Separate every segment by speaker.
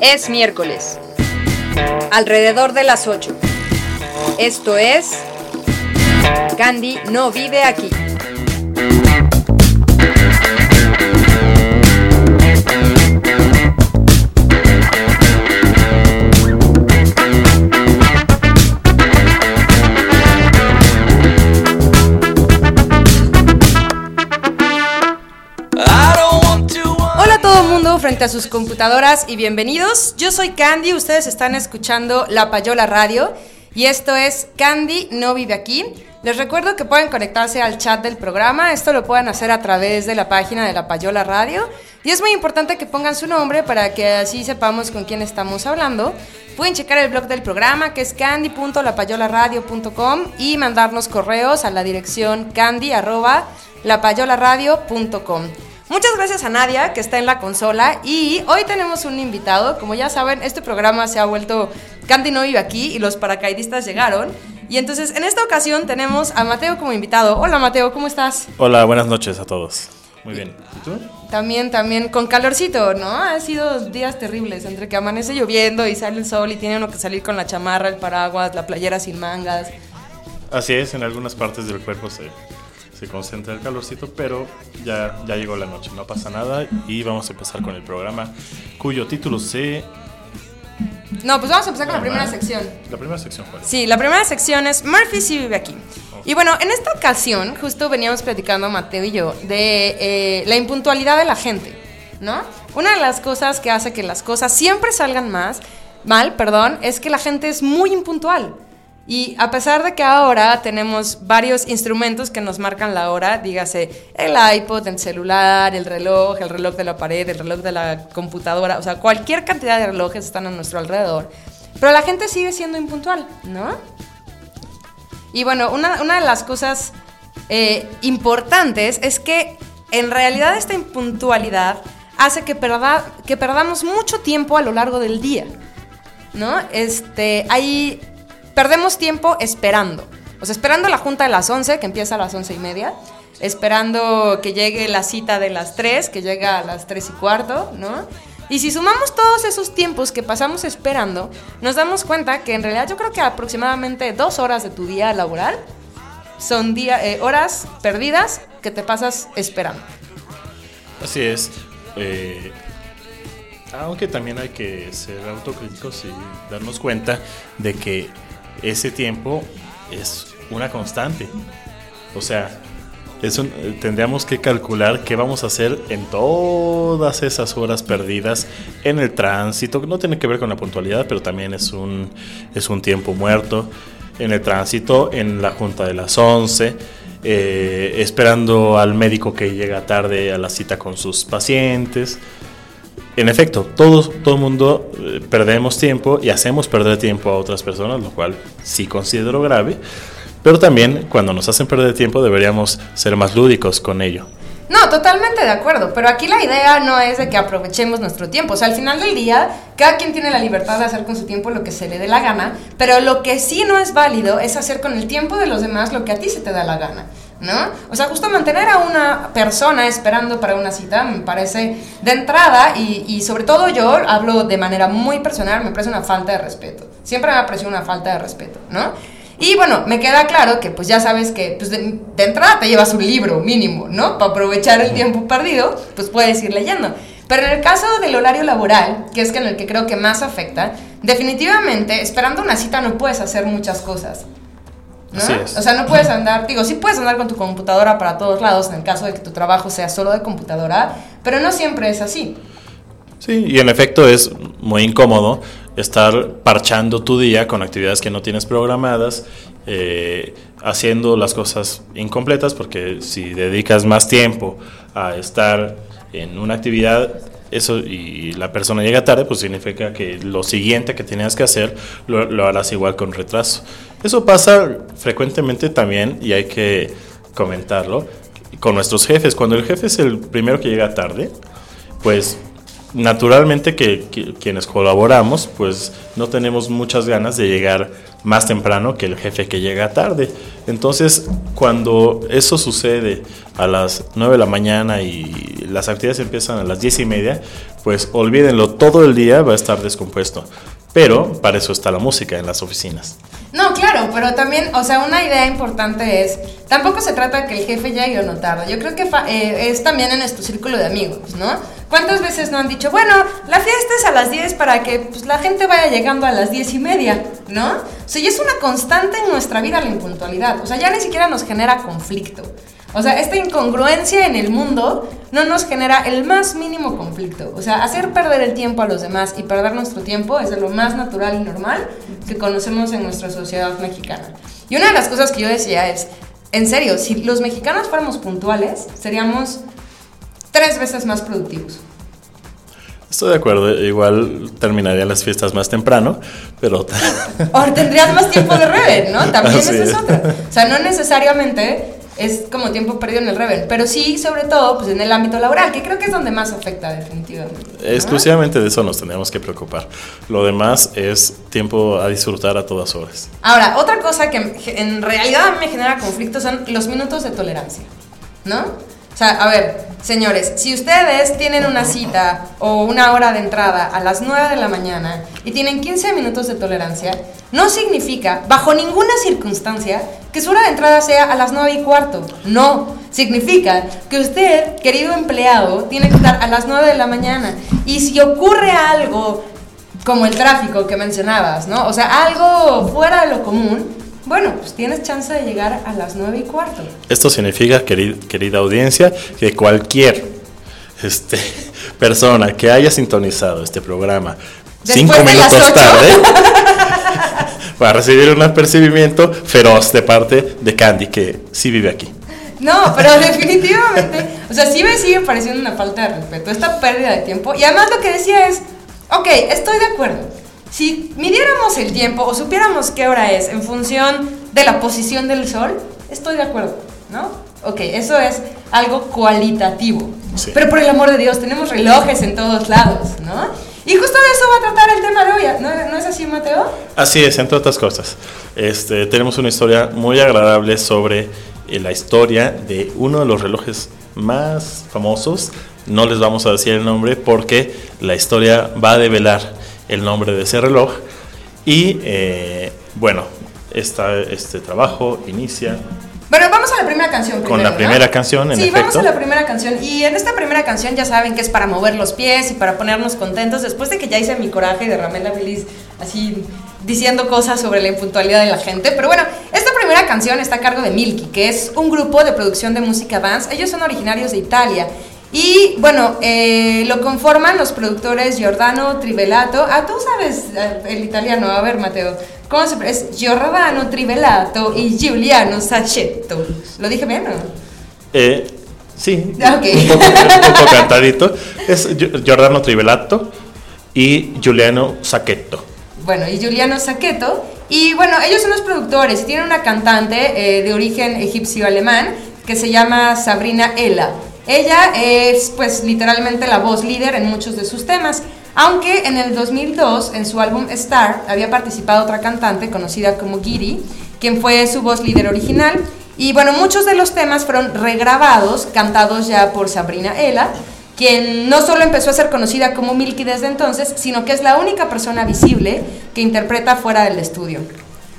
Speaker 1: Es miércoles, alrededor de las 8. Esto es... Candy no vive aquí. Hola todo mundo frente a sus computadoras y bienvenidos. Yo soy Candy, ustedes están escuchando La Payola Radio y esto es Candy no vive aquí. Les recuerdo que pueden conectarse al chat del programa, esto lo pueden hacer a través de la página de La Payola Radio y es muy importante que pongan su nombre para que así sepamos con quién estamos hablando. Pueden checar el blog del programa que es candy.lapayolaradio.com y mandarnos correos a la dirección candy.lapayolaradio.com. Muchas gracias a Nadia que está en la consola y hoy tenemos un invitado. Como ya saben, este programa se ha vuelto Candy no vive aquí y los paracaidistas llegaron. Y entonces en esta ocasión tenemos a Mateo como invitado. Hola Mateo, ¿cómo estás?
Speaker 2: Hola, buenas noches a todos. Muy bien. ¿Y tú?
Speaker 1: También, también con calorcito, ¿no? Han sido días terribles, entre que amanece lloviendo y sale el sol y tiene uno que salir con la chamarra, el paraguas, la playera sin mangas.
Speaker 2: Así es, en algunas partes del cuerpo se, se concentra el calorcito, pero ya, ya llegó la noche, no pasa nada y vamos a empezar con el programa cuyo título se...
Speaker 1: No, pues vamos a empezar con la primera sección.
Speaker 2: La primera sección, ¿cuál?
Speaker 1: Sí, la primera sección es Murphy sí vive aquí. Y bueno, en esta ocasión, justo veníamos platicando Mateo y yo de eh, la impuntualidad de la gente, ¿no? Una de las cosas que hace que las cosas siempre salgan más, mal, perdón, es que la gente es muy impuntual. Y a pesar de que ahora tenemos varios instrumentos que nos marcan la hora, dígase el iPod, el celular, el reloj, el reloj de la pared, el reloj de la computadora, o sea, cualquier cantidad de relojes están a nuestro alrededor, pero la gente sigue siendo impuntual, ¿no? Y bueno, una, una de las cosas eh, importantes es que en realidad esta impuntualidad hace que, que perdamos mucho tiempo a lo largo del día, ¿no? Este, hay, perdemos tiempo esperando, o sea, esperando la junta de las 11, que empieza a las 11 y media, esperando que llegue la cita de las 3, que llega a las 3 y cuarto, ¿no? Y si sumamos todos esos tiempos que pasamos esperando, nos damos cuenta que en realidad yo creo que aproximadamente dos horas de tu día laboral son eh, horas perdidas que te pasas esperando.
Speaker 2: Así es. eh, aunque también hay que ser autocríticos y darnos cuenta de que ese tiempo es una constante. O sea, es un- eh, tendríamos que calcular qué vamos a hacer en todas esas horas perdidas en el tránsito, no tiene que ver con la puntualidad, pero también es un, es un tiempo muerto. En el tránsito, en la junta de las 11, eh, esperando al médico que llega tarde a la cita con sus pacientes. En efecto, todo el mundo eh, perdemos tiempo y hacemos perder tiempo a otras personas, lo cual sí considero grave. Pero también cuando nos hacen perder tiempo deberíamos ser más lúdicos con ello.
Speaker 1: No, totalmente de acuerdo, pero aquí la idea no es de que aprovechemos nuestro tiempo, o sea, al final del día, cada quien tiene la libertad de hacer con su tiempo lo que se le dé la gana, pero lo que sí no es válido es hacer con el tiempo de los demás lo que a ti se te da la gana. ¿No? O sea, justo mantener a una persona esperando para una cita me parece de entrada y, y sobre todo yo hablo de manera muy personal, me parece una falta de respeto. Siempre me ha parecido una falta de respeto, ¿no? Y bueno, me queda claro que pues ya sabes que pues de, de entrada te llevas un libro mínimo, ¿no? Para aprovechar el tiempo perdido, pues puedes ir leyendo. Pero en el caso del horario laboral, que es en el que creo que más afecta, definitivamente esperando una cita no puedes hacer muchas cosas. ¿No?
Speaker 2: Así es.
Speaker 1: O sea, no puedes andar, digo, sí puedes andar con tu computadora para todos lados en el caso de que tu trabajo sea solo de computadora, pero no siempre es así.
Speaker 2: Sí, y en efecto es muy incómodo estar parchando tu día con actividades que no tienes programadas, eh, haciendo las cosas incompletas, porque si dedicas más tiempo a estar en una actividad, eso y la persona llega tarde, pues significa que lo siguiente que tenías que hacer lo, harás igual con retraso. Eso pasa frecuentemente también, y hay que comentarlo, con nuestros jefes. Cuando el jefe es el primero que llega tarde, pues naturalmente que, que, quienes colaboramos, pues no tenemos muchas ganas de llegar más temprano que el jefe que llega tarde. Entonces, cuando eso sucede a las 9 de la mañana y las actividades empiezan a las 10 y media, pues olvídenlo, todo el día va a estar descompuesto. Pero para eso está la música en las oficinas.
Speaker 1: No, claro, pero también, o sea, una idea importante es, tampoco se trata que el jefe llegue o no. Yo creo que eh, es también en nuestro círculo de amigos, ¿no? ¿Cuántas veces no han dicho, bueno, la fiesta es a las 10 para que pues, la gente vaya llegando a las 10 y media, ¿no? O sea, y es una constante en nuestra vida la impuntualidad. O sea, ya ni siquiera nos genera conflicto. O sea, esta incongruencia en el mundo no nos genera el más mínimo conflicto. O sea, hacer perder el tiempo a los demás y perder nuestro tiempo es de lo más natural y normal que conocemos en nuestra sociedad mexicana. Y una de las cosas que yo decía es, en serio, si los mexicanos fuéramos puntuales, seríamos tres veces más productivos.
Speaker 2: Estoy de acuerdo, igual terminaría las fiestas más temprano, pero...
Speaker 1: O tendrías más tiempo de Reven, ¿no? También esa es otra. O sea, no necesariamente es como tiempo perdido en el Reven, pero sí, sobre todo, pues en el ámbito laboral, que creo que es donde más afecta definitivamente. ¿no?
Speaker 2: Exclusivamente de eso nos tenemos que preocupar. Lo demás es tiempo a disfrutar a todas horas.
Speaker 1: Ahora, otra cosa que en realidad me genera conflicto son los minutos de tolerancia, ¿no? O sea, a ver, señores, si ustedes tienen una cita o una hora de entrada a las 9 de la mañana y tienen 15 minutos de tolerancia, no significa, bajo ninguna circunstancia, que su hora de entrada sea a las 9 y cuarto. No, significa que usted, querido empleado, tiene que estar a las 9 de la mañana. Y si ocurre algo como el tráfico que mencionabas, ¿no? O sea, algo fuera de lo común, bueno, pues tienes chance de llegar a las 9 y cuarto.
Speaker 2: Esto significa, querida, querida audiencia, que cualquier este, persona que haya sintonizado este programa
Speaker 1: Después
Speaker 2: cinco minutos tarde va a recibir un apercibimiento feroz de parte de Candy, que sí vive aquí.
Speaker 1: No, pero definitivamente, o sea, sí me sigue pareciendo una falta de respeto, esta pérdida de tiempo. Y además lo que decía es, ok, estoy de acuerdo. Si midiéramos el tiempo o supiéramos qué hora es en función de la posición del sol, estoy de acuerdo, ¿no? Ok, eso es algo cualitativo.
Speaker 2: Sí.
Speaker 1: Pero por el amor de Dios, tenemos relojes en todos lados, ¿no? Y justo de eso va a tratar el tema de hoy, ¿no, ¿no es así, Mateo?
Speaker 2: Así es, entre otras cosas. Este, tenemos una historia muy agradable sobre eh, la historia de uno de los relojes más famosos. No les vamos a decir el nombre porque la historia va a develar el nombre de ese reloj. Y eh, bueno, esta, este trabajo inicia
Speaker 1: Bueno, vamos a la primera canción
Speaker 2: Con la primera canción, en
Speaker 1: Sí, vamos a la primera canción. Y en esta primera canción ya saben que es para mover los pies y para ponernos contentos. Después de que ya hice mi coraje y derramé la bilis así diciendo cosas sobre la impuntualidad de la gente. Pero bueno, esta primera canción está a cargo de Milky, que es un grupo de producción de música dance. Ellos son originarios de Italia. Y bueno, eh, lo conforman los productores Giordano Trivelato. Ah, tú sabes eh, el italiano. A ver, Mateo. ¿Cómo se Es Giordano Trivelato y Giuliano Sacchetto. ¿Lo dije bien o no?
Speaker 2: Eh, sí,
Speaker 1: Ah, ok.
Speaker 2: un, poco, un poco cantadito. Es Gio- Giordano Trivelato y Giuliano Sacchetto.
Speaker 1: Bueno, y Giuliano Sacchetto. Y bueno, ellos son los productores y tienen una cantante eh, de origen egipcio-alemán que se llama Sabrina Ella. Ella es pues literalmente la voz líder en muchos de sus temas. Aunque en el 2002, en su álbum Star, había participado otra cantante conocida como Giri, quien fue su voz líder original.
Speaker 3: Y bueno, muchos de los temas fueron regrabados, cantados ya por Sabrina Ella, quien no solo empezó a ser conocida como Milky desde entonces, sino que es la única persona visible que interpreta fuera del estudio.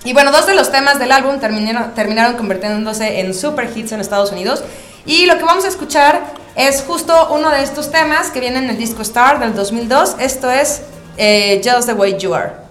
Speaker 3: Y bueno, dos de los temas del álbum terminaron, terminaron convirtiéndose en super hits en Estados Unidos. Y lo que vamos a escuchar es justo uno de estos temas que viene en el disco Star del 2002. Esto es eh, Just the Way You Are.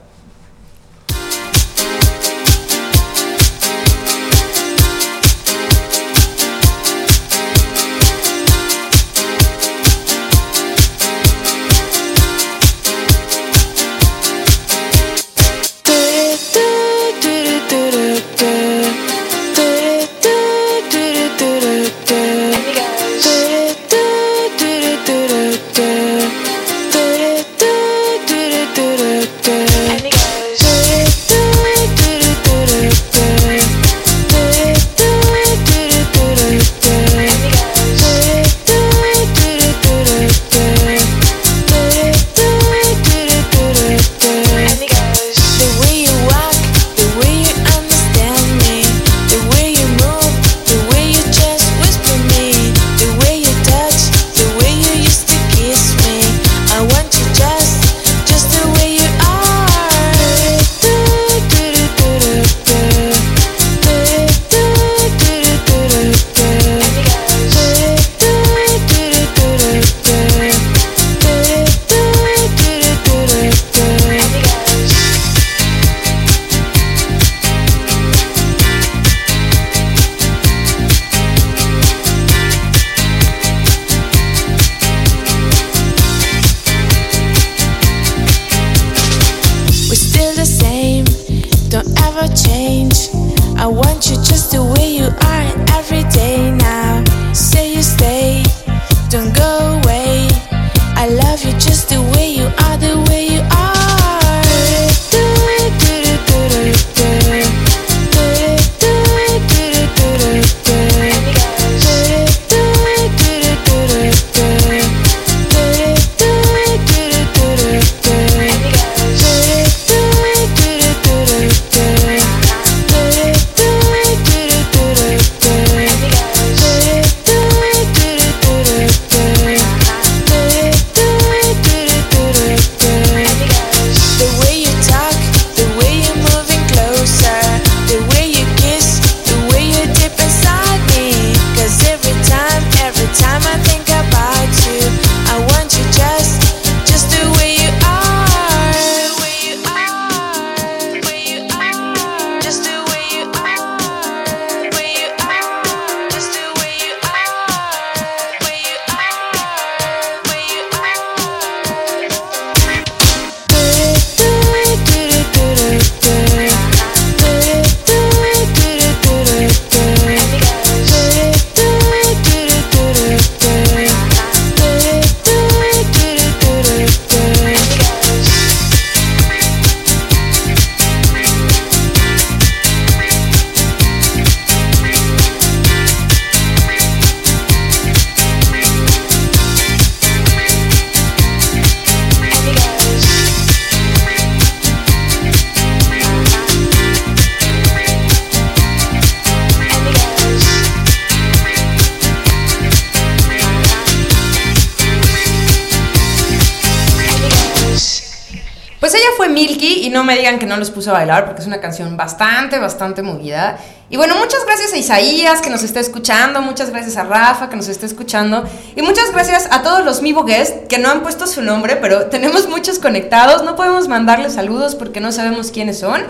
Speaker 3: Digan que no los puse a bailar porque es una canción bastante, bastante movida. Y bueno, muchas gracias a Isaías que nos está escuchando, muchas gracias a Rafa que nos está escuchando y muchas gracias a todos los Mivo Guest que no han puesto su nombre, pero tenemos muchos conectados, no podemos mandarles saludos porque no sabemos quiénes son.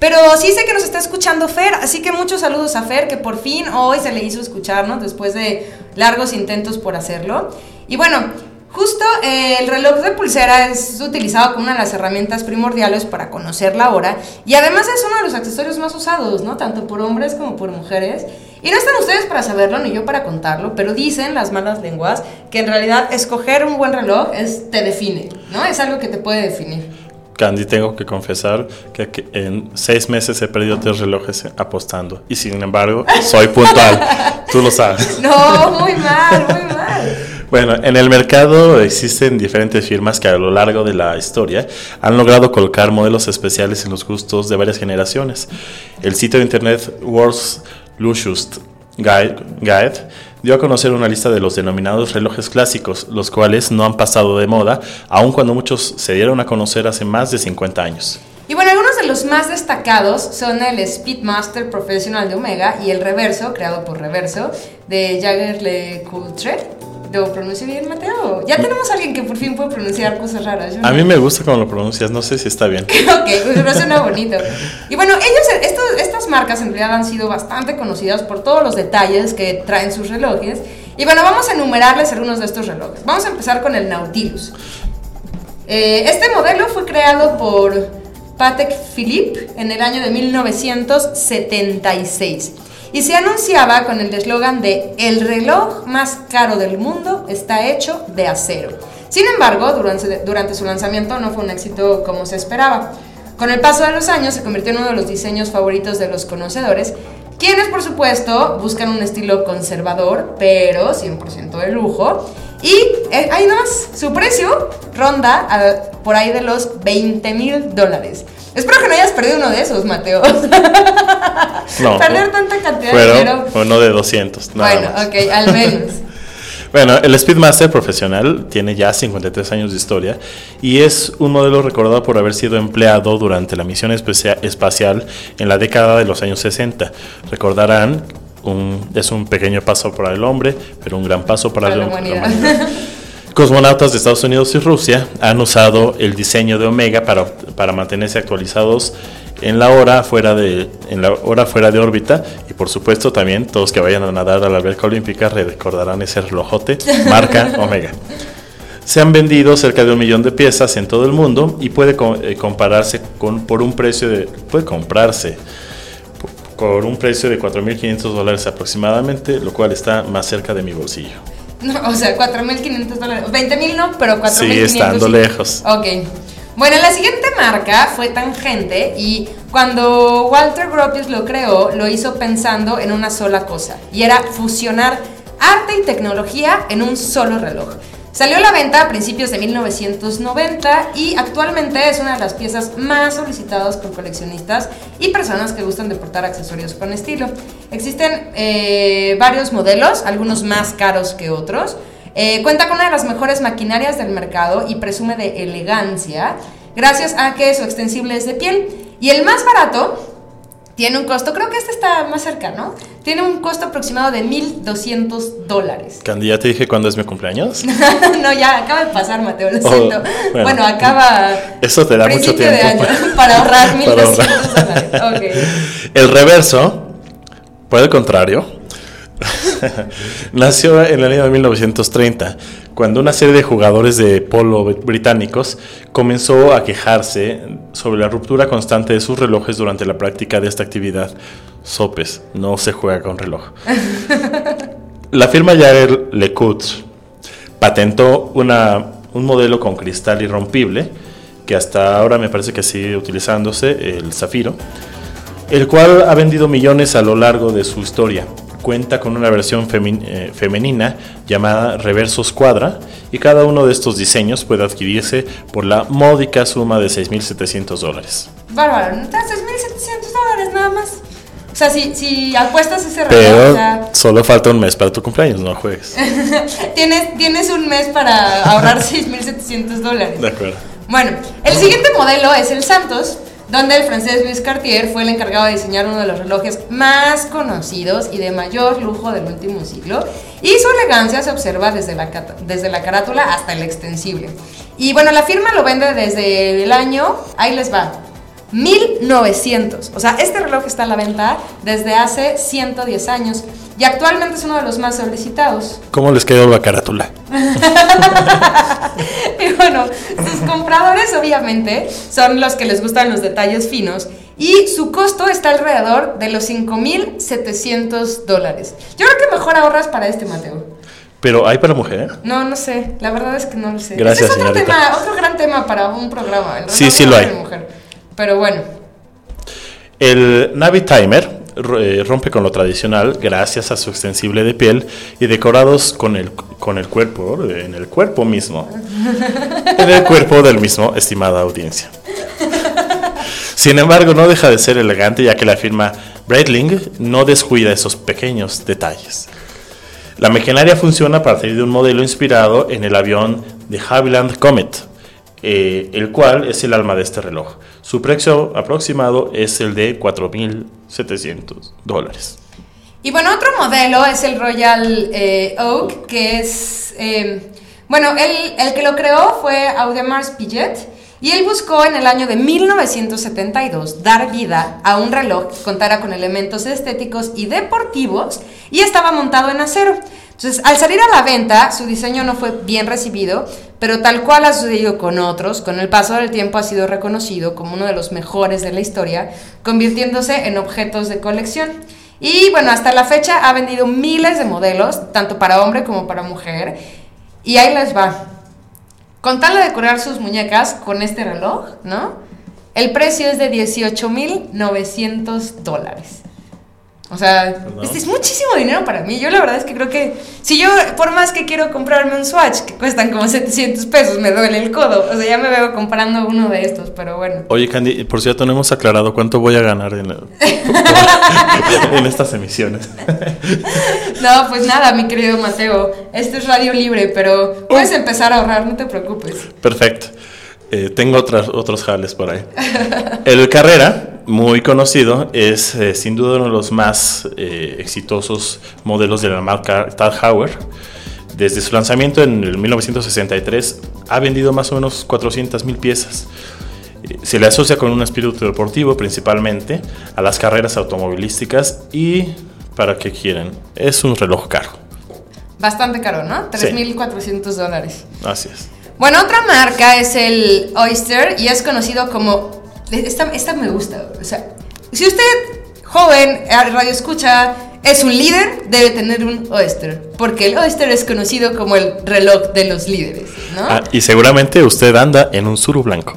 Speaker 3: Pero sí sé que nos está escuchando Fer, así que muchos saludos a Fer, que por fin hoy se le hizo escucharnos después de largos intentos por hacerlo. Y bueno, Justo eh, el reloj de pulsera es utilizado como una de las herramientas primordiales para conocer la hora y además es uno de los accesorios más usados, ¿no? Tanto por hombres como por mujeres. Y no están ustedes para saberlo ni yo para contarlo, pero dicen las malas lenguas que en realidad escoger un buen reloj es, te define, ¿no? Es algo que te puede definir.
Speaker 2: Candy, tengo que confesar que en seis meses he perdido tres relojes apostando y sin embargo soy puntual. Tú lo sabes.
Speaker 3: No, muy mal, muy mal.
Speaker 2: Bueno, en el mercado existen diferentes firmas que a lo largo de la historia han logrado colocar modelos especiales en los gustos de varias generaciones. El sitio de internet Worlds Lucius Guide, dio a conocer una lista de los denominados relojes clásicos, los cuales no han pasado de moda, aun cuando muchos se dieron a conocer hace más de 50 años.
Speaker 1: Y bueno, algunos de los más destacados son el Speedmaster Professional de Omega y el Reverso, creado por Reverso, de Jagger LeCoultre ¿Lo pronuncio bien, Mateo? Ya tenemos a alguien que por fin puede pronunciar cosas raras.
Speaker 2: A mí me gusta cómo lo pronuncias, no sé si está bien.
Speaker 1: ok, pero suena bonito. Y bueno, ellos, estas marcas en realidad han sido bastante conocidas por todos los detalles que traen sus relojes. Y bueno, vamos a enumerarles algunos de estos relojes. Vamos a empezar con el Nautilus. Eh, este modelo fue creado por Patek Philippe en el año de 1976 y se anunciaba con el eslogan de El reloj más caro del mundo está hecho de acero. Sin embargo, durante, su lanzamiento no fue un éxito como se esperaba. Con el paso de los años se convirtió en uno de los diseños favoritos de los conocedores, quienes por supuesto buscan un estilo conservador, pero 100% de lujo. Y eh, su precio ronda por ahí de los 20 mil dólares. Espero que no hayas perdido uno de esos, Mateo.
Speaker 2: No.
Speaker 1: Perder tanta cantidad
Speaker 2: de
Speaker 1: dinero.
Speaker 2: Uno de 200.
Speaker 1: bueno, ok, al menos.
Speaker 2: Bueno, el Speedmaster profesional tiene ya 53 años de historia y es un modelo recordado por haber sido empleado durante la misión espacial en la década de los años 60. Recordarán, un, es un pequeño paso para el hombre, pero un gran paso para, la humanidad. Cosmonautas de Estados Unidos y Rusia han usado el diseño de Omega para, para mantenerse actualizados en la hora fuera de en la hora fuera de órbita y por supuesto también todos que vayan a nadar a la alberca olímpica recordarán ese relojote marca Omega. Se han vendido cerca de un millón de piezas en todo el mundo y puede eh, compararse con por un precio de puede comprarse por un precio de 4.500 dólares aproximadamente, lo cual está más cerca de mi bolsillo.
Speaker 1: No, o sea, 4.500 dólares. 20.000 no, pero 4.500.
Speaker 2: Sí, estando lejos.
Speaker 1: Ok. Bueno, la siguiente marca fue Tangente y cuando Walter Gropius lo creó, lo hizo pensando en una sola cosa y era fusionar arte y tecnología en un solo reloj. Salió a la venta a principios de 1990 y actualmente es una de las piezas más solicitadas por coleccionistas y personas que gustan de portar accesorios con estilo. Existen eh, varios modelos, algunos más caros que otros. Eh, cuenta con una de las mejores maquinarias del mercado y presume de elegancia, gracias a que su extensible es de piel. Y el más barato tiene un costo, creo que este está más cerca, ¿no? Tiene un costo aproximado de 1.200 dólares.
Speaker 2: Candy, ¿ya te dije cuándo es mi cumpleaños?
Speaker 1: no, ya acaba de pasar, Mateo, lo oh, siento. bueno, acaba.
Speaker 2: Eso te da mucho tiempo.
Speaker 1: De año, para, ahorrar 1.200 dólares.
Speaker 2: El reverso, por el contrario, Nació en el año de 1930, cuando una serie de jugadores de polo británicos comenzó a quejarse sobre la ruptura constante de sus relojes durante la práctica de esta actividad. Sopes, no se juega con reloj. La firma Jaeger LeCoultre patentó una, un modelo con cristal irrompible, que hasta ahora me parece que sigue utilizándose, el zafiro, el cual ha vendido millones a lo largo de su historia cuenta con una versión eh, femenina llamada Reverso Squadra y cada uno de estos diseños puede adquirirse por la módica suma de 6.700 dólares.
Speaker 1: Bárbaro, ¿no? 6.700 dólares nada más. O sea, si, si apuestas ese
Speaker 2: reloj. Pero solo falta un mes para tu cumpleaños, no juegues.
Speaker 1: tienes, tienes un mes para ahorrar 6.700 dólares.
Speaker 2: De acuerdo.
Speaker 1: Bueno, el siguiente modelo es el Santos donde el francés Louis Cartier fue el encargado de diseñar uno de los relojes más conocidos y de mayor lujo del último siglo, y su elegancia se observa desde la, desde la carátula hasta el extensible. Y bueno, la firma lo vende desde el año, ahí les va, 1900. O sea, este reloj está a la venta desde hace 110 años y actualmente es uno de los más solicitados.
Speaker 2: ¿Cómo les quedó la carátula?
Speaker 1: y bueno, sus compradores obviamente son los que les gustan los detalles finos y su costo está alrededor de los 5.700 dólares. Yo creo que mejor ahorras para este, Mateo.
Speaker 2: ¿Pero hay para mujer?
Speaker 1: No, no sé. La verdad es que no lo sé.
Speaker 2: Gracias,
Speaker 1: es otro, tema, otro gran tema para un programa.
Speaker 2: sí, sí lo hay.
Speaker 1: Pero bueno.
Speaker 2: El Navi Timer eh, rompe con lo tradicional gracias a su extensible de piel y decorados con el, con el cuerpo, en el cuerpo mismo. En el cuerpo del mismo, estimada audiencia. Sin embargo, no deja de ser elegante ya que la firma Breitling no descuida esos pequeños detalles. La maquinaria funciona a partir de un modelo inspirado en el avión de Havilland Comet, eh, el cual es el alma de este reloj. Su precio aproximado es el de 4.700 dólares.
Speaker 1: Y bueno, otro modelo es el Royal eh, Oak, que es, eh, bueno, el, el, que lo creó fue Audemars Piguet y él buscó en el año de 1972 dar vida a un reloj que contara con elementos estéticos y deportivos y estaba montado en acero. Entonces, al salir a la venta, su diseño no fue bien recibido, pero tal cual ha sucedido con otros, con el paso del tiempo ha sido reconocido como uno de los mejores de la historia, convirtiéndose en objetos de colección. Y bueno, hasta la fecha ha vendido miles de modelos, tanto para hombre como para mujer. Y ahí les va. Con tal de decorar sus muñecas con este reloj, ¿no? El precio es de 18.900 dólares. O sea, este es muchísimo dinero para mí. Yo la verdad es que creo que si yo, por más que quiero comprarme un Swatch que cuestan como 700 pesos, me duele el codo. O sea, ya me veo comprando uno de estos, pero bueno.
Speaker 2: Oye, Candy, por cierto, no hemos aclarado cuánto voy a ganar en, en estas emisiones.
Speaker 1: no, pues nada, mi querido Mateo. Esto es radio libre, pero puedes empezar a ahorrar, no te preocupes.
Speaker 2: Perfecto. Eh, tengo otras, otros jales por ahí. El Carrera, muy conocido, es eh, sin duda uno de los más eh, exitosos modelos de la marca Tag Heuer. Desde su lanzamiento en el 1963 ha vendido más o menos 400 mil piezas. Se le asocia con un espíritu deportivo principalmente a las carreras automovilísticas y para qué quieren, es un reloj caro.
Speaker 1: Bastante caro, ¿no? 3.400 dólares.
Speaker 2: Así es.
Speaker 1: Bueno, otra marca es el Oyster y es conocido como... Esta, esta me gusta. O sea, si usted, joven, radio escucha, es un líder, debe tener un Oyster. Porque el Oyster es conocido como el reloj de los líderes, ¿no?
Speaker 2: Ah, y seguramente usted anda en un suru blanco.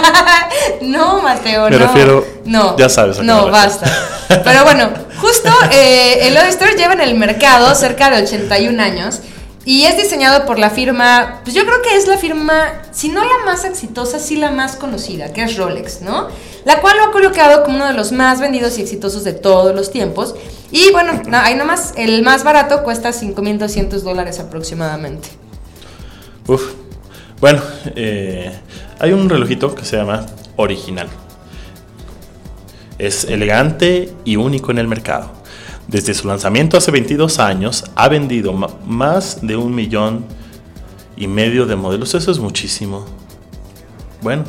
Speaker 1: no, Mateo,
Speaker 2: me
Speaker 1: no.
Speaker 2: refiero... No, ya sabes.
Speaker 1: No, basta. Pero bueno, justo eh, el Oyster lleva en el mercado cerca de 81 años. Y es diseñado por la firma, pues yo creo que es la firma, si no la más exitosa, sí la más conocida, que es Rolex, ¿no? La cual lo ha colocado como uno de los más vendidos y exitosos de todos los tiempos. Y bueno, no, ahí nomás, el más barato cuesta 5.200 dólares aproximadamente.
Speaker 2: Uf. Bueno, eh, hay un relojito que se llama Original. Es elegante y único en el mercado. Desde su lanzamiento hace 22 años ha vendido más de un millón y medio de modelos. Eso es muchísimo. Bueno,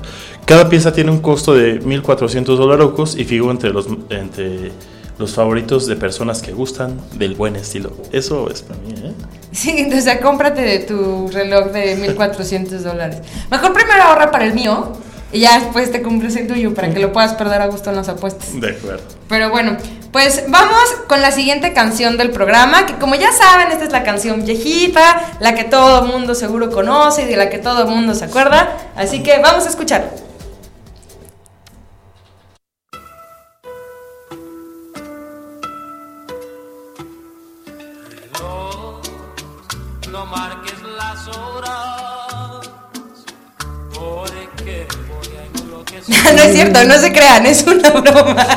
Speaker 2: cada pieza tiene un costo de 1.400 dólares y figura entre los, entre los favoritos de personas que gustan del buen estilo. Eso es para mí, ¿eh?
Speaker 1: Sí, sea, cómprate de tu reloj de 1.400 dólares. Mejor primero ahorra para el mío y ya después te compres el tuyo para que lo puedas perder a gusto en las apuestas.
Speaker 2: De acuerdo.
Speaker 1: Pero bueno, pues vamos con la siguiente canción del programa, que como ya saben, esta es la canción viejita, la que todo el mundo seguro conoce y de la que todo el mundo se acuerda. Así que vamos a escuchar.
Speaker 4: No marques las horas, porque voy a enloquecer.
Speaker 1: no es cierto, no se crean, es una broma.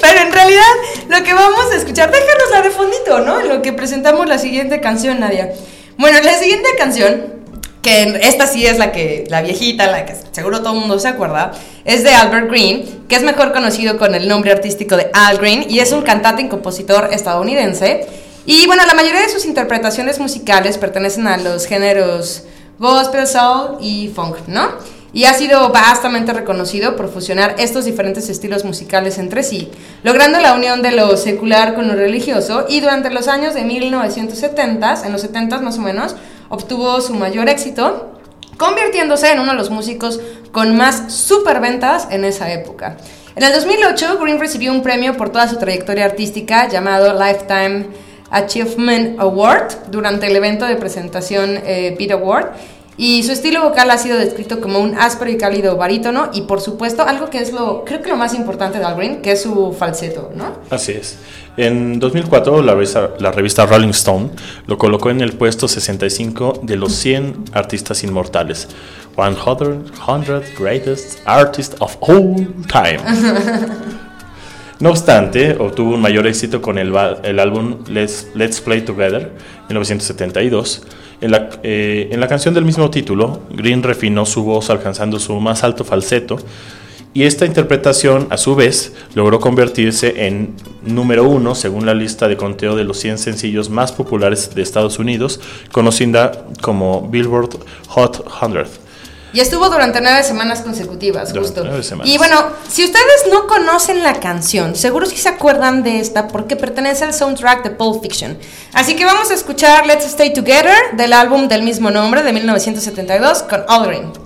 Speaker 1: Pero en realidad, lo que vamos a escuchar, déjanos la de fondito, ¿no? En lo que presentamos la siguiente canción, Nadia. Bueno, la siguiente canción, que esta sí es la que, la viejita, la que seguro todo el mundo se acuerda, es de Albert Green, que es mejor conocido con el nombre artístico de Al Green, y es un cantante y compositor estadounidense. Y bueno, la mayoría de sus interpretaciones musicales pertenecen a los géneros gospel, soul y funk, ¿no? Y ha sido vastamente reconocido por fusionar estos diferentes estilos musicales entre sí, logrando la unión de lo secular con lo religioso y durante los años de 1970, en los 70 más o menos, obtuvo su mayor éxito, convirtiéndose en uno de los músicos con más superventas en esa época. En el 2008, Green recibió un premio por toda su trayectoria artística llamado Lifetime Achievement Award durante el evento de presentación eh, Beat Award y su estilo vocal ha sido descrito como un áspero y cálido barítono y por supuesto algo que es lo, creo que lo más importante de Al Green, que es su falseto, ¿no?
Speaker 2: Así es. En 2004 la revista, la revista Rolling Stone lo colocó en el puesto 65 de los 100 artistas inmortales. 100, 100 Greatest Artists of All Time. No obstante, obtuvo un mayor éxito con el, el álbum Let's, Let's Play Together, 1972. En la, eh, en la canción del mismo título, Green refinó su voz alcanzando su más alto falseto, y esta interpretación, a su vez, logró convertirse en número uno según la lista de conteo de los 100 sencillos más populares de Estados Unidos, conocida como Billboard Hot 100.
Speaker 5: Y estuvo durante nueve semanas consecutivas, justo.
Speaker 2: nueve semanas.
Speaker 5: Y bueno, si ustedes no conocen la canción, seguro sí se acuerdan de esta porque pertenece al soundtrack de Pulp Fiction. Así que vamos a escuchar Let's Stay Together del álbum del mismo nombre de 1972 con All Green.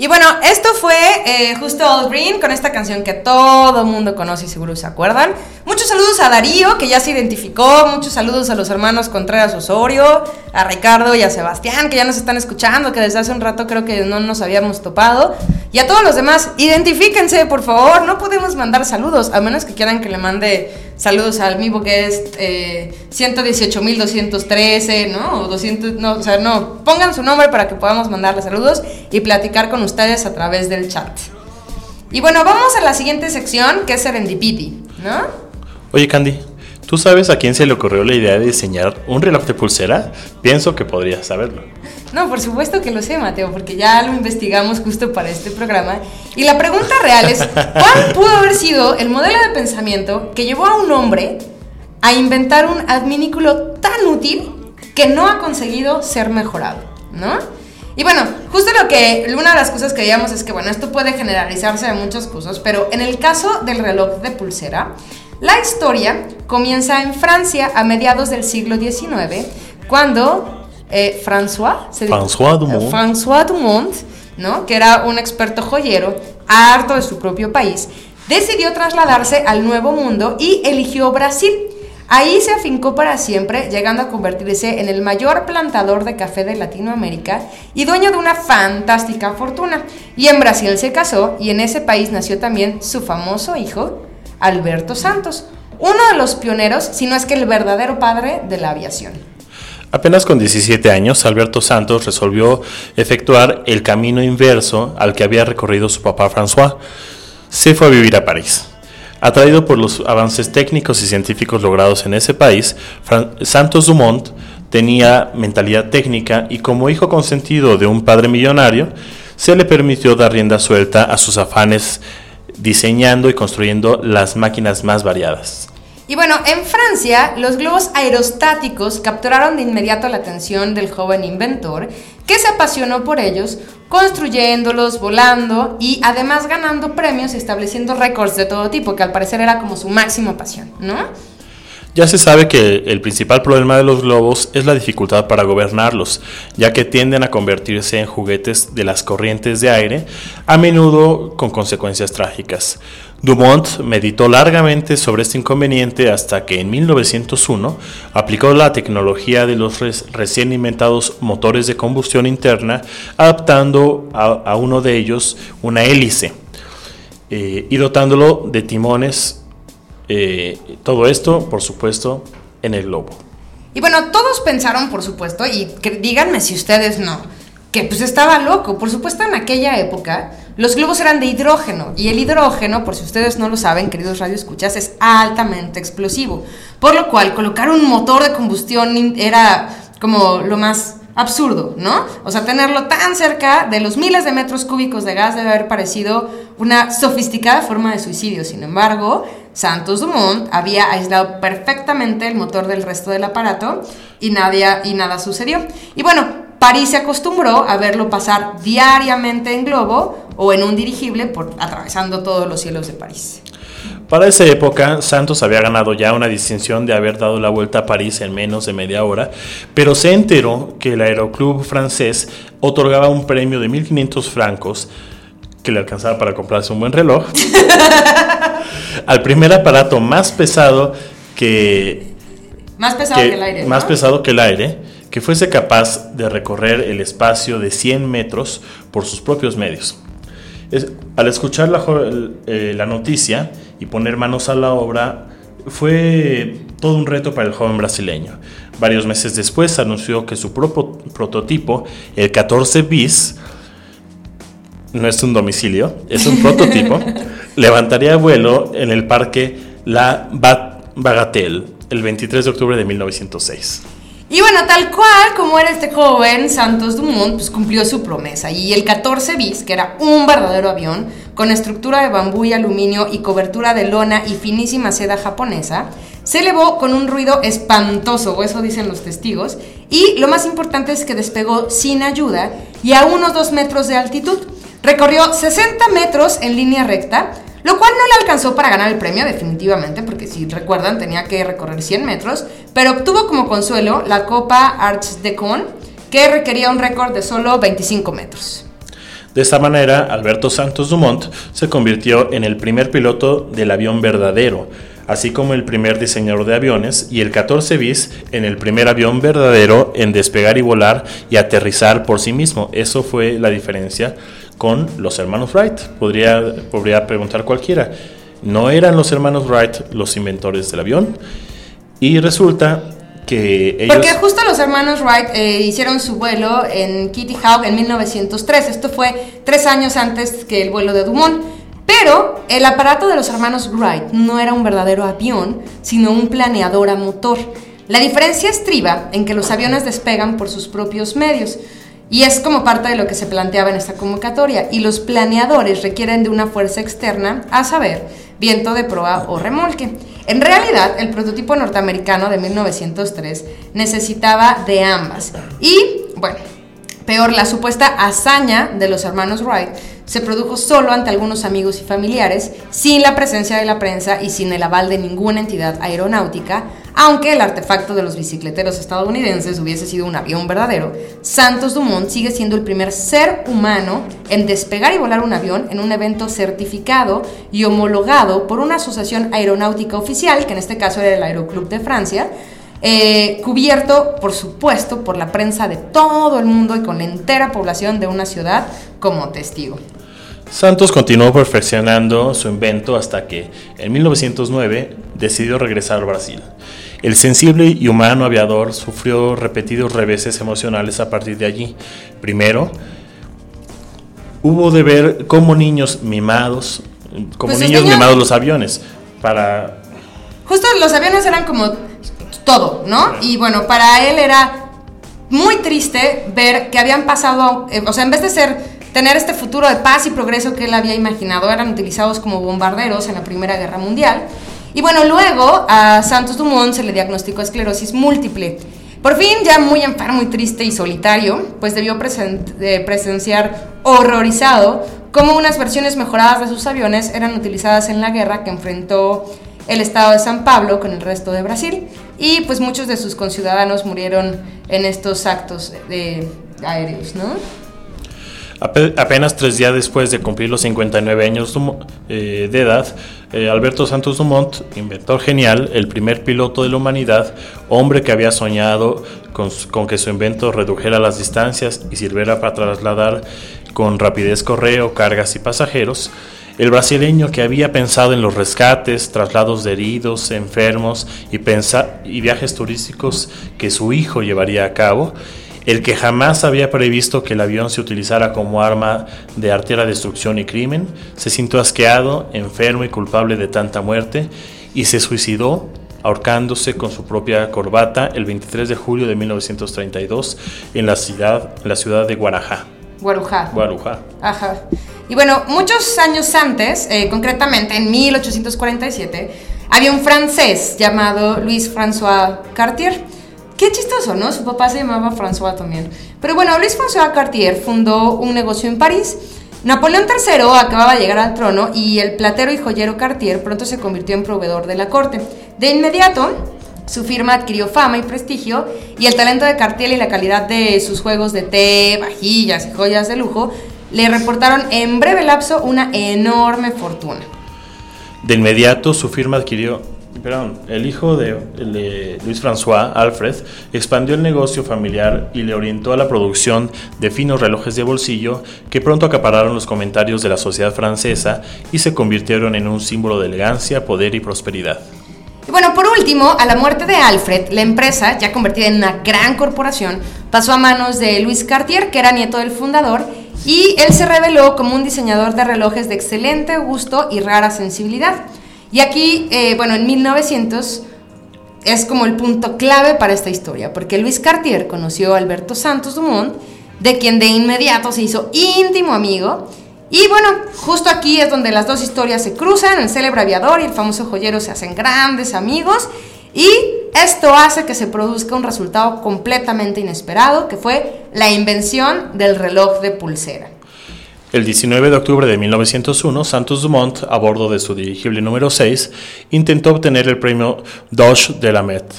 Speaker 5: Y bueno, esto fue eh, justo All Green con esta canción que todo mundo conoce y seguro se acuerdan. Muchos saludos a Darío, que ya se identificó. Muchos saludos a los hermanos Contreras Osorio, a Ricardo y a Sebastián, que ya nos están escuchando, que desde hace un rato creo que no nos habíamos topado. Y a todos los demás, identifíquense, por favor. No podemos mandar saludos, a menos que quieran que le mande saludos al Mivo, que es eh, 118.213, ¿no? O 200, no, o sea, no. Pongan su nombre para que podamos mandarle saludos y platicar con ustedes a través del chat. Y bueno, vamos a la siguiente sección, que es Serendipity, ¿no?
Speaker 2: Oye, Candy, ¿tú sabes a quién se le ocurrió la idea de diseñar un reloj de pulsera? Pienso que podrías saberlo.
Speaker 5: No, por supuesto que lo sé, Mateo, porque ya lo investigamos justo para este programa. Y la pregunta real es, ¿cuál pudo haber sido el modelo de pensamiento que llevó a un hombre a inventar un adminículo tan útil que no ha conseguido ser mejorado? ¿No?
Speaker 1: Y bueno, justo lo que, una de las cosas que veíamos es que, bueno, esto puede generalizarse de muchas cosas, pero en el caso del reloj de pulsera, la historia comienza en Francia a mediados del siglo XIX, cuando eh, François, ¿se dice?
Speaker 2: François Dumont.
Speaker 1: Eh, François Dumont, ¿no? que era un experto joyero, harto de su propio país, decidió trasladarse al Nuevo Mundo y eligió Brasil. Ahí se afincó para siempre, llegando a convertirse en el mayor plantador de café de Latinoamérica y dueño de una fantástica fortuna. Y en Brasil se casó y en ese país nació también su famoso hijo, Alberto Santos, uno de los pioneros, si no es que el verdadero padre de la aviación.
Speaker 2: Apenas con 17 años, Alberto Santos resolvió efectuar el camino inverso al que había recorrido su papá François. Se fue a vivir a París. Atraído por los avances técnicos y científicos logrados en ese país, Santos Dumont tenía mentalidad técnica y como hijo consentido de un padre millonario, se le permitió dar rienda suelta a sus afanes diseñando y construyendo las máquinas más variadas.
Speaker 1: Y bueno, en Francia, los globos aerostáticos capturaron de inmediato la atención del joven inventor, que se apasionó por ellos, construyéndolos, volando y además ganando premios y estableciendo récords de todo tipo, que al parecer era como su máxima pasión, ¿no?
Speaker 2: Ya se sabe que el principal problema de los globos es la dificultad para gobernarlos, ya que tienden a convertirse en juguetes de las corrientes de aire, a menudo con consecuencias trágicas. Dumont meditó largamente sobre este inconveniente hasta que en 1901 aplicó la tecnología de los recién inventados motores de combustión interna, adaptando a, a uno de ellos una hélice eh, y dotándolo de timones eh, todo esto, por supuesto, en el globo.
Speaker 1: Y bueno, todos pensaron, por supuesto, y díganme si ustedes no, que pues estaba loco. Por supuesto, en aquella época los globos eran de hidrógeno y el hidrógeno, por si ustedes no lo saben, queridos radioescuchas, es altamente explosivo. Por lo cual, colocar un motor de combustión era como lo más absurdo, ¿no? O sea, tenerlo tan cerca de los miles de metros cúbicos de gas debe haber parecido una sofisticada forma de suicidio. Sin embargo, Santos Dumont había aislado perfectamente el motor del resto del aparato y, nadie, y nada sucedió. Y bueno, París se acostumbró a verlo pasar diariamente en globo o en un dirigible por atravesando todos los cielos de París.
Speaker 2: Para esa época, Santos había ganado ya una distinción de haber dado la vuelta a París en menos de media hora, pero se enteró que el Aeroclub francés otorgaba un premio de 1.500 francos que le alcanzaba para comprarse un buen reloj al primer aparato más pesado que,
Speaker 1: Más pesado que,
Speaker 2: que-
Speaker 1: el aire.
Speaker 2: más
Speaker 1: ¿no?
Speaker 2: pesado que el aire, que fuese capaz de recorrer el espacio de 100 metros por sus propios medios. Es- al escuchar la, eh, la noticia y poner manos a la obra, fue todo un reto para el joven brasileño. Varios meses después anunció que su propo- prototipo, el 14 bis, no es un domicilio, es un prototipo, levantaría vuelo en el parque La Ba- Bagatelle el 23 de octubre de 1906.
Speaker 1: Y bueno, tal cual como era este joven, Santos Dumont, pues cumplió su promesa. Y el 14 bis, que era un verdadero avión, con estructura de bambú y aluminio y cobertura de lona y finísima seda japonesa, se elevó con un ruido espantoso, o eso dicen los testigos, y lo más importante es que despegó sin ayuda y a unos 2 metros de altitud. Recorrió 60 metros en línea recta, lo cual no le alcanzó para ganar el premio definitivamente, porque si recuerdan tenía que recorrer 100 metros, pero obtuvo como consuelo la Copa Arch de Con, que requería un récord de solo 25 metros.
Speaker 2: De esta manera, Alberto Santos Dumont se convirtió en el primer piloto del avión verdadero, así como el primer diseñador de aviones, y el 14 bis en el primer avión verdadero en despegar y volar y aterrizar por sí mismo. Eso fue la diferencia con los hermanos Wright. Podría, podría preguntar cualquiera. No eran los hermanos Wright los inventores del avión, y resulta que.
Speaker 1: Porque justo los hermanos Wright eh, hicieron su vuelo en Kitty Hawk en 1903. Esto fue tres años antes que el vuelo de Dumont. Pero el aparato de los hermanos Wright no era un verdadero avión, sino un planeador a motor. La diferencia estriba en que los aviones despegan por sus propios medios. Y es como parte de lo que se planteaba en esta convocatoria. Y los planeadores requieren de una fuerza externa, a saber, viento de proa o remolque. En realidad, el prototipo norteamericano de 1903 necesitaba de ambas. Y, bueno, Peor, la supuesta hazaña de los hermanos Wright se produjo solo ante algunos amigos y familiares, sin la presencia de la prensa y sin el aval de ninguna entidad aeronáutica, aunque el artefacto de los bicicleteros estadounidenses hubiese sido un avión verdadero, Santos Dumont sigue siendo el primer ser humano en despegar y volar un avión en un evento certificado y homologado por una asociación aeronáutica oficial, que en este caso era el Aeroclub de Francia, eh, cubierto, por supuesto, por la prensa de todo el mundo y con la entera población de una ciudad como testigo.
Speaker 2: Santos continuó perfeccionando su invento hasta que, en 1909, decidió regresar al Brasil. El sensible y humano aviador sufrió repetidos reveses emocionales a partir de allí. Primero, hubo de ver cómo niños mimados, como
Speaker 1: Pues
Speaker 2: niños mimados los aviones, para
Speaker 1: Justo los aviones eran como todo, ¿no? Y bueno, para él era muy triste ver que habían pasado, eh, o sea, en vez de ser tener este futuro de paz y progreso que él había imaginado, eran utilizados como bombarderos en la Primera Guerra Mundial. Y bueno, luego a Santos Dumont se le diagnosticó esclerosis múltiple. Por fin, ya muy enfermo y triste y solitario, pues debió presen- eh, presenciar horrorizado cómo unas versiones mejoradas de sus aviones eran utilizadas en la guerra que enfrentó el estado de San Pablo con el resto de Brasil y pues muchos de sus conciudadanos murieron en estos actos de aéreos, ¿no?
Speaker 2: Ape- Apenas tres días después de cumplir los 59 años eh, de edad, eh, Alberto Santos Dumont, inventor genial, el primer piloto de la humanidad, hombre que había soñado con que su invento redujera las distancias y sirviera para trasladar con rapidez correo, cargas y pasajeros, el brasileño que había pensado en los rescates, traslados de heridos, enfermos y, viajes turísticos que su hijo llevaría a cabo, el que jamás había previsto que el avión se utilizara como arma de artera destrucción y crimen, se sintió asqueado, enfermo y culpable de tanta muerte y se suicidó ahorcándose con su propia corbata el 23 de julio de 1932 en la ciudad, la ciudad de Guarajá.
Speaker 1: Guarujá.
Speaker 2: Guarujá.
Speaker 1: Ajá. Y bueno, muchos años antes, eh, concretamente en 1847, había un francés llamado Louis François Cartier. Qué chistoso, ¿no? Su papá se llamaba François también. Pero bueno, Louis François Cartier fundó un negocio en París. Napoleón III acababa de llegar al trono y el platero y joyero Cartier pronto se convirtió en proveedor de la corte. De inmediato, su firma adquirió fama y prestigio y el talento de Cartier y la calidad de sus juegos de té, vajillas y joyas de lujo le reportaron en breve lapso una enorme fortuna.
Speaker 2: De inmediato su firma adquirió, perdón, el hijo de, de Luis François, Alfred, expandió el negocio familiar y le orientó a la producción de finos relojes de bolsillo que pronto acapararon los comentarios de la sociedad francesa y se convirtieron en un símbolo de elegancia, poder y prosperidad.
Speaker 1: Y bueno, por último, a la muerte de Alfred, la empresa, ya convertida en una gran corporación, pasó a manos de Louis Cartier, que era nieto del fundador, y él se reveló como un diseñador de relojes de excelente gusto y rara sensibilidad. Y aquí, eh, bueno, en 1900 es como el punto clave para esta historia, porque Luis Cartier conoció a Alberto Santos Dumont, de quien de inmediato se hizo íntimo amigo. Y bueno, justo aquí es donde las dos historias se cruzan, el célebre aviador y el famoso joyero se hacen grandes amigos, y esto hace que se produzca un resultado completamente inesperado, que fue la invención del reloj de pulsera.
Speaker 2: El 19 de octubre de 1901, Santos Dumont, a bordo de su dirigible número 6, intentó obtener el premio Dodge de la Met,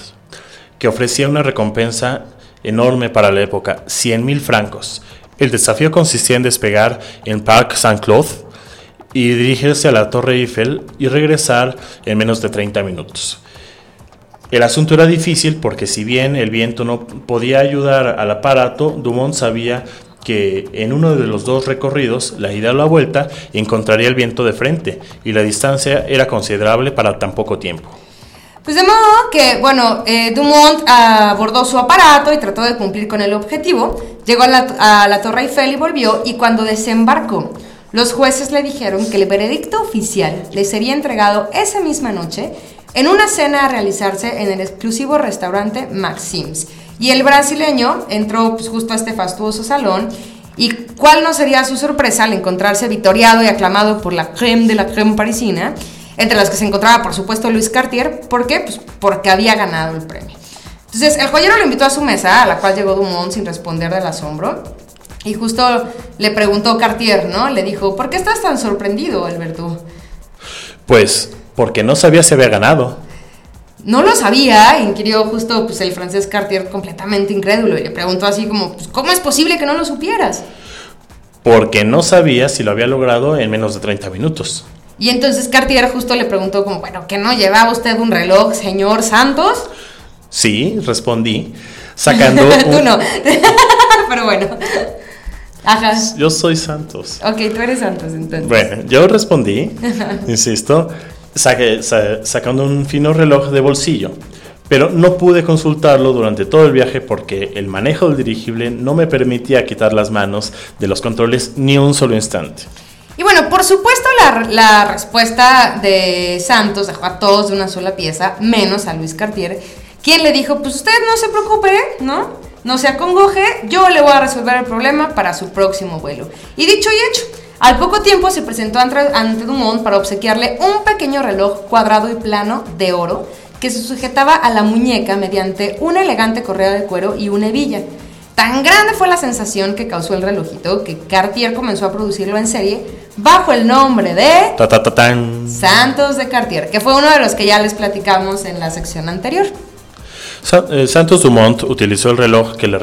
Speaker 2: que ofrecía una recompensa enorme para la época, 100 mil francos. El desafío consistía en despegar en Parc Saint-Claude y dirigirse a la Torre Eiffel y regresar en menos de 30 minutos. El asunto era difícil porque si bien el viento no podía ayudar al aparato, Dumont sabía que en uno de los dos recorridos, la ida o la vuelta, encontraría el viento de frente y la distancia era considerable para tan poco tiempo.
Speaker 1: Pues de modo que, bueno, eh, Dumont abordó su aparato y trató de cumplir con el objetivo. Llegó a la, Torre Eiffel y volvió, y cuando desembarcó, los jueces le dijeron que el veredicto oficial le sería entregado esa misma noche en una cena a realizarse en el exclusivo restaurante Maxims. Y el brasileño entró pues, justo a este fastuoso salón. ¿Y cuál no sería su sorpresa al encontrarse victoriado y aclamado por la creme de la creme parisina? Entre las que se encontraba, por supuesto, Luis Cartier. ¿Por qué? Pues porque había ganado el premio. Entonces, el joyero lo invitó a su mesa, a la cual llegó Dumont sin responder del asombro. Y justo le preguntó Cartier, ¿no? Le dijo, ¿por qué estás tan sorprendido, Alberto?
Speaker 2: Pues porque no sabía si había ganado.
Speaker 1: No lo sabía, inquirió justo pues, el francés Cartier completamente incrédulo y le preguntó así como, pues, ¿cómo es posible que no lo supieras?
Speaker 2: Porque no sabía si lo había logrado en menos de 30 minutos.
Speaker 1: Y entonces Cartier justo le preguntó como, bueno, ¿que no llevaba usted un reloj, señor Santos?
Speaker 2: Sí, respondí, sacando...
Speaker 1: Tú
Speaker 2: un-
Speaker 1: no. Pero bueno. Ajá.
Speaker 2: Yo soy Santos.
Speaker 1: Ok, tú eres Santos entonces.
Speaker 2: Bueno, yo respondí, insisto, saque- sa- sacando un fino reloj de bolsillo, pero no pude consultarlo durante todo el viaje porque el manejo del dirigible no me permitía quitar las manos de los controles ni un solo instante.
Speaker 1: Y bueno, por supuesto la, la respuesta de Santos dejó a todos de una sola pieza, menos a Luis Cartier, quien le dijo, pues usted no se preocupe, ¿no? No se acongoje, yo le voy a resolver el problema para su próximo vuelo. Y dicho y hecho, al poco tiempo se presentó ante, Dumont para obsequiarle un pequeño reloj cuadrado y plano de oro que se sujetaba a la muñeca mediante una elegante correa de cuero y una hebilla. Tan grande fue la sensación que causó el relojito que Cartier comenzó a producirlo en serie bajo el nombre de
Speaker 2: Ta, ta, ta, tan.
Speaker 1: Santos de Cartier, que fue uno de los que ya les platicamos en la sección anterior.
Speaker 2: Sa- eh, Santos Dumont utilizó el reloj que le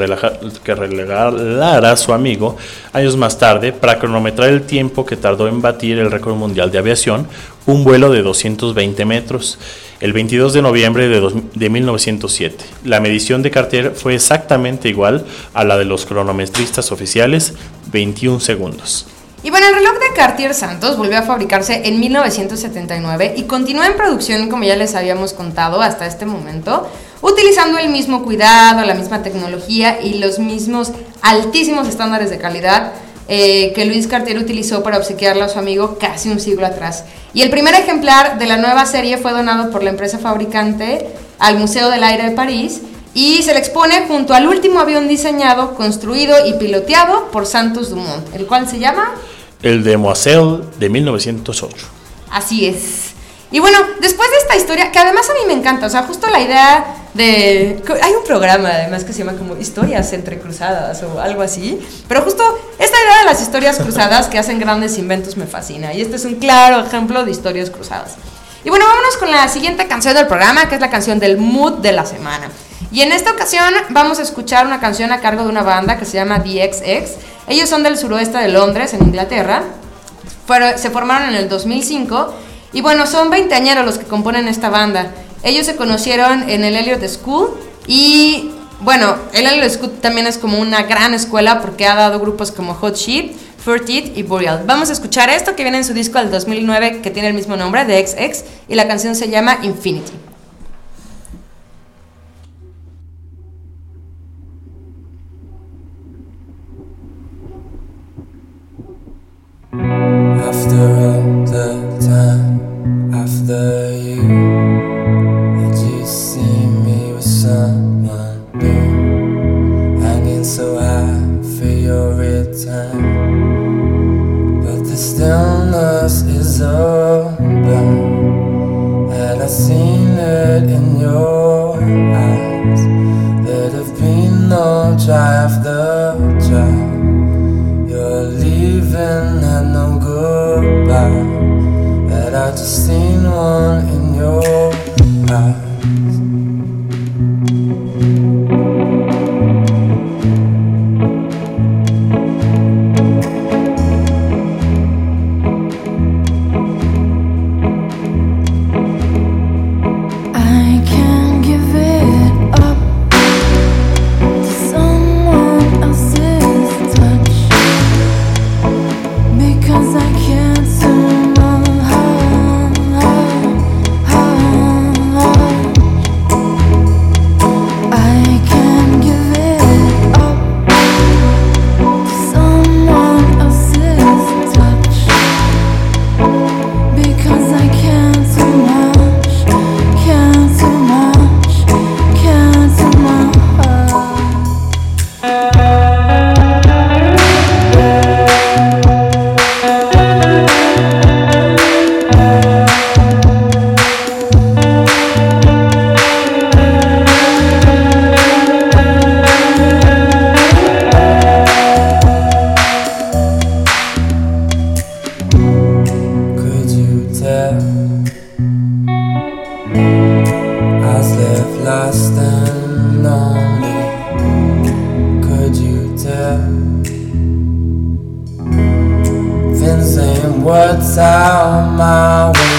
Speaker 2: que regalara su amigo años más tarde para cronometrar el tiempo que tardó en batir el récord mundial de aviación, un vuelo de 220 metros, el 22 de noviembre de, dos- de 1907. La medición de Cartier fue exactamente igual a la de los cronometristas oficiales, 21 segundos.
Speaker 1: Y bueno, el reloj de Cartier Santos volvió a fabricarse en 1979 y continúa en producción, como ya les habíamos contado hasta este momento, utilizando el mismo cuidado, la misma tecnología y los mismos altísimos estándares de calidad eh, que Luis Cartier utilizó para obsequiarle a su amigo casi un siglo atrás. Y el primer ejemplar de la nueva serie fue donado por la empresa fabricante al Museo del Aire de París y se le expone junto al último avión diseñado, construido y piloteado por Santos Dumont, el cual se llama
Speaker 2: El de Moiselle de 1908.
Speaker 1: Así es. Y bueno, después de esta historia, que además a mí me encanta, o sea, justo la idea de... Hay un programa además que se llama como Historias entrecruzadas o algo así, pero justo esta idea de las historias cruzadas que hacen grandes inventos me fascina, y este es un claro ejemplo de historias cruzadas. Y bueno, vámonos con la siguiente canción del programa, que es la canción del mood de la semana. Y en esta ocasión vamos a escuchar una canción a cargo de una banda que se llama The XX. Ellos son del suroeste de Londres, en Inglaterra. Fueron- se formaron en el 2005 y bueno, son 20 añeros los que componen esta banda. Ellos se conocieron en el Elliot School y bueno, el Elliot School también es como una gran escuela porque ha dado grupos como Hot Sheep, Furtit y Burial. Vamos a escuchar esto que viene en su disco del 2009 que tiene el mismo nombre, de XX, y la canción se llama Infinity.
Speaker 6: Time, after I
Speaker 7: stand lonely? Could you tell? Things ain't
Speaker 6: words out my way.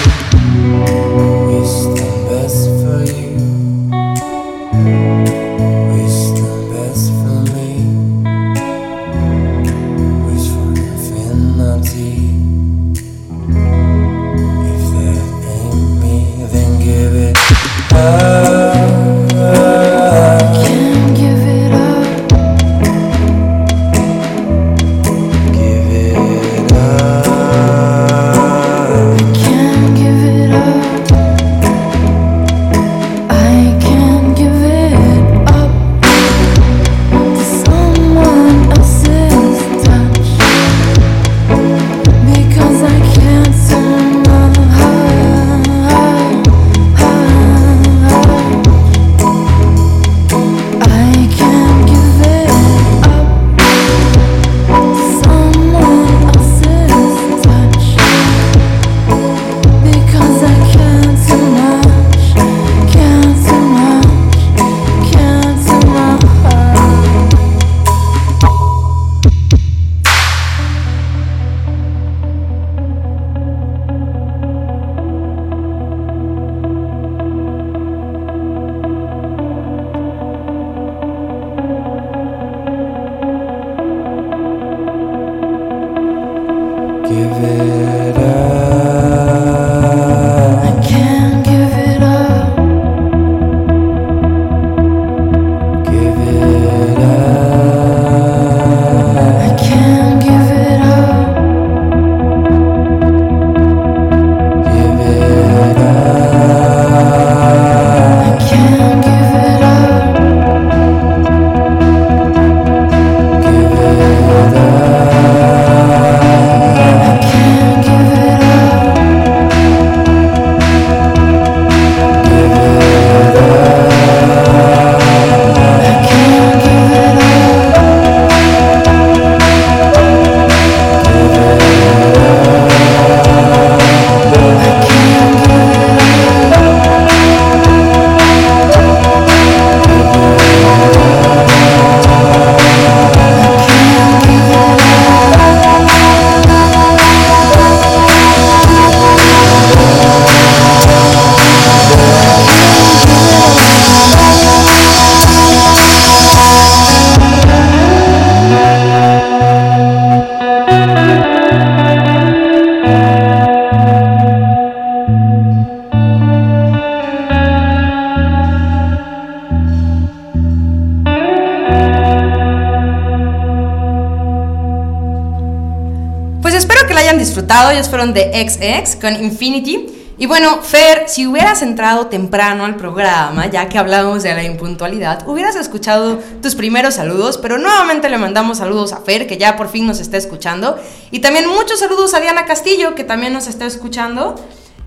Speaker 1: De XX con Infinity. Y bueno, Fer, si hubieras entrado temprano al programa, ya que hablábamos de la impuntualidad, hubieras escuchado tus primeros saludos, pero nuevamente le mandamos saludos a Fer, que ya por fin nos está escuchando. Y también muchos saludos a Diana Castillo, que también nos está escuchando.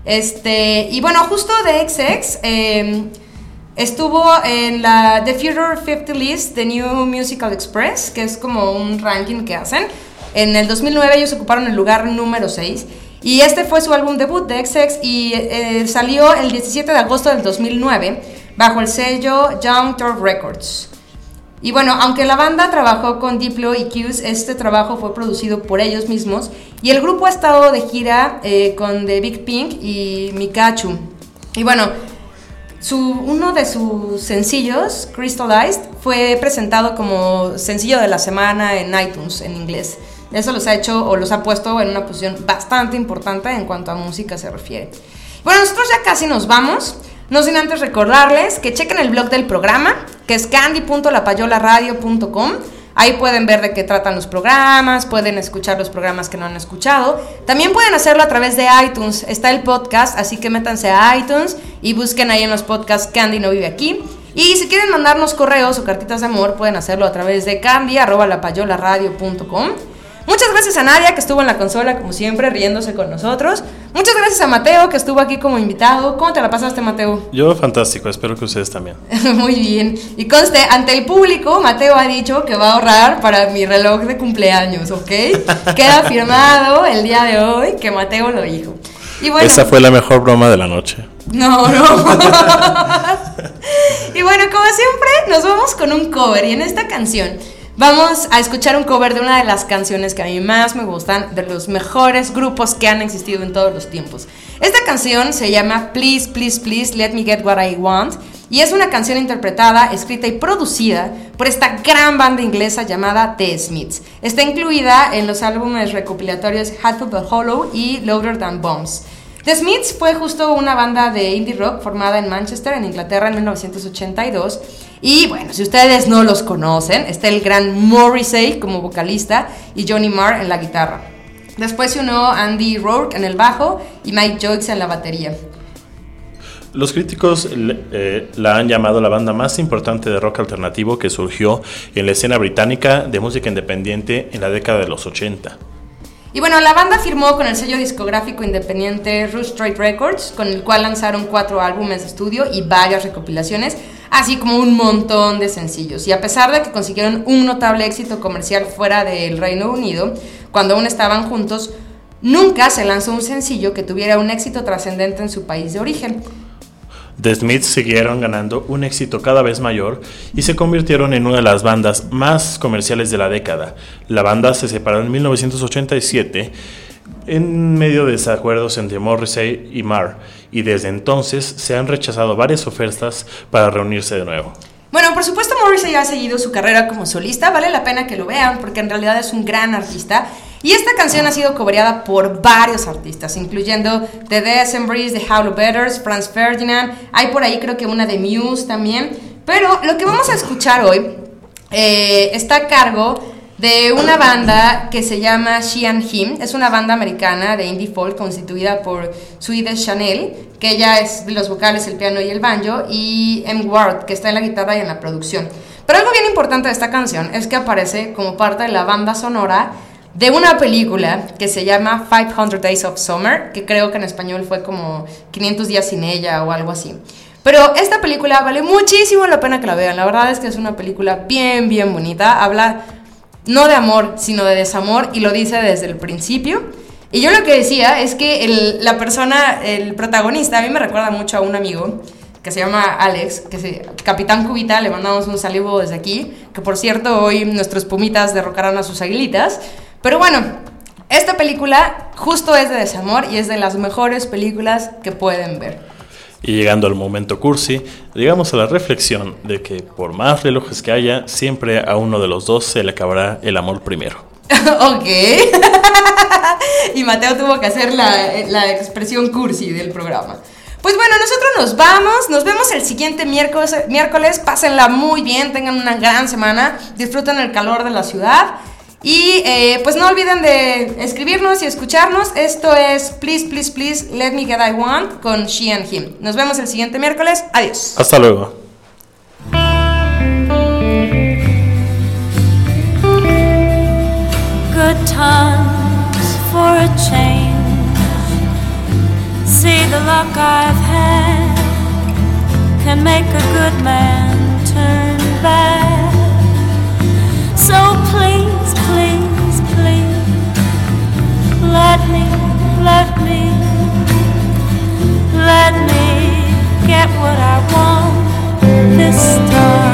Speaker 1: Este, y bueno, justo de XX, eh, estuvo en la The Future 50 List de New Musical Express, que es como un ranking que hacen. En el 2009 ellos ocuparon el lugar número 6. Y este fue su álbum debut de XX y eh, salió el 17 de agosto del 2009 bajo el sello Young Turf Records. Y bueno, aunque la banda trabajó con Diplo y Q's, este trabajo fue producido por ellos mismos y el grupo ha estado de gira eh, con The Big Pink y Mikachu. Y bueno, su, uno de sus sencillos, Crystallized, fue presentado como sencillo de la semana en iTunes en inglés. Eso los ha hecho o los ha puesto en una posición bastante importante en cuanto a música se refiere. Bueno, nosotros ya casi nos vamos. No sin antes recordarles que chequen el blog del programa, que es candy.lapayolaradio.com. Ahí pueden ver de qué tratan los programas, pueden escuchar los programas que no han escuchado. También pueden hacerlo a través de iTunes. Está el podcast, así que métanse a iTunes y busquen ahí en los podcasts Candy no vive aquí. Y si quieren mandarnos correos o cartitas de amor, pueden hacerlo a través de candy.lapayolaradio.com. Muchas gracias a Nadia que estuvo en la consola como siempre riéndose con nosotros. Muchas gracias a Mateo que estuvo aquí como invitado. ¿Cómo te la pasaste Mateo?
Speaker 2: Yo fantástico, espero que ustedes también.
Speaker 1: Muy bien. Y conste, ante el público, Mateo ha dicho que va a ahorrar para mi reloj de cumpleaños, ¿ok? Queda firmado el día de hoy que Mateo lo dijo. Y bueno,
Speaker 2: Esa fue la mejor broma de la noche.
Speaker 1: no, no. y bueno, como siempre, nos vamos con un cover. Y en esta canción vamos a escuchar un cover de una de las canciones que a mí más me gustan, de los mejores grupos que han existido en todos los tiempos. Esta canción se llama Please, Please, Please, Let Me Get What I Want y es una canción interpretada, escrita y producida por esta gran banda inglesa llamada The Smiths. Está incluida en los álbumes recopilatorios Hat of the Hollow y Louder Than Bombs. The Smiths fue justo una banda de indie rock formada en Manchester, en Inglaterra, en 1982. Y bueno, si ustedes no los conocen, está el gran Morrissey como vocalista y Johnny Marr en la guitarra. Después se unió Andy Rourke en el bajo y Mike Joyce en la batería.
Speaker 2: Los críticos eh, la han llamado la banda más importante de rock alternativo que surgió en la escena británica de música independiente en la década de los 80.
Speaker 1: Y bueno, la banda firmó con el sello discográfico independiente Rouge Straight Records, con el cual lanzaron cuatro álbumes de estudio y varias recopilaciones, así como un montón de sencillos. Y a pesar de que consiguieron un notable éxito comercial fuera del Reino Unido, cuando aún estaban juntos, nunca se lanzó un sencillo que tuviera un éxito trascendente en su país de origen.
Speaker 2: The Smiths siguieron ganando un éxito cada vez mayor y se convirtieron en una de las bandas más comerciales de la década. La banda se separó en 1987 en medio de desacuerdos entre Morrissey y Marr y desde entonces se han rechazado varias ofertas para reunirse de nuevo.
Speaker 1: Bueno, por supuesto Morrissey ha seguido su carrera como solista, vale la pena que lo vean porque en realidad es un gran artista. Y esta canción ha sido cobreada por varios artistas, incluyendo The Decemberists, The Howlett Betters, Franz Ferdinand, hay por ahí creo que una de Muse también. Pero lo que vamos a escuchar hoy eh, está a cargo de una banda que se llama She and Him. Es una banda americana de indie folk constituida por Swedish Chanel, que ella es los vocales, el piano y el banjo, y M. Ward, que está en la guitarra y en la producción. Pero algo bien importante de esta canción es que aparece como parte de la banda sonora de una película que se llama 500 Days of Summer, que creo que en español fue como 500 días sin ella o algo así. Pero esta película vale muchísimo la pena que la vean. La verdad es que es una película bien, bien bonita. Habla no de amor, sino de desamor y lo dice desde el principio. Y yo lo que decía es que la persona, el protagonista, a mí me recuerda mucho a un amigo que se llama Alex, que se, Capitán Cubita, le mandamos un saludo desde aquí, que por cierto hoy nuestros pumitas derrocaron a sus aguilitas. Pero bueno, esta película justo es de desamor y es de las mejores películas que pueden ver.
Speaker 2: Y llegando al momento cursi, llegamos a la reflexión de que por más relojes que haya, siempre a uno de los dos se le acabará el amor primero.
Speaker 1: ok. y Mateo tuvo que hacer la, la expresión cursi del programa. Pues bueno, nosotros nos vamos, nos vemos el siguiente miércoles, miércoles, pásenla muy bien, tengan una gran semana, disfruten el calor de la ciudad y eh, pues no olviden de escribirnos y escucharnos. Esto es Please, Please, Please, Let Me Get I Want con She and Him. Nos vemos el siguiente miércoles, adiós.
Speaker 2: Hasta luego.
Speaker 8: good times for a change. See the luck I've had can make a good man turn bad. So get what I want this time.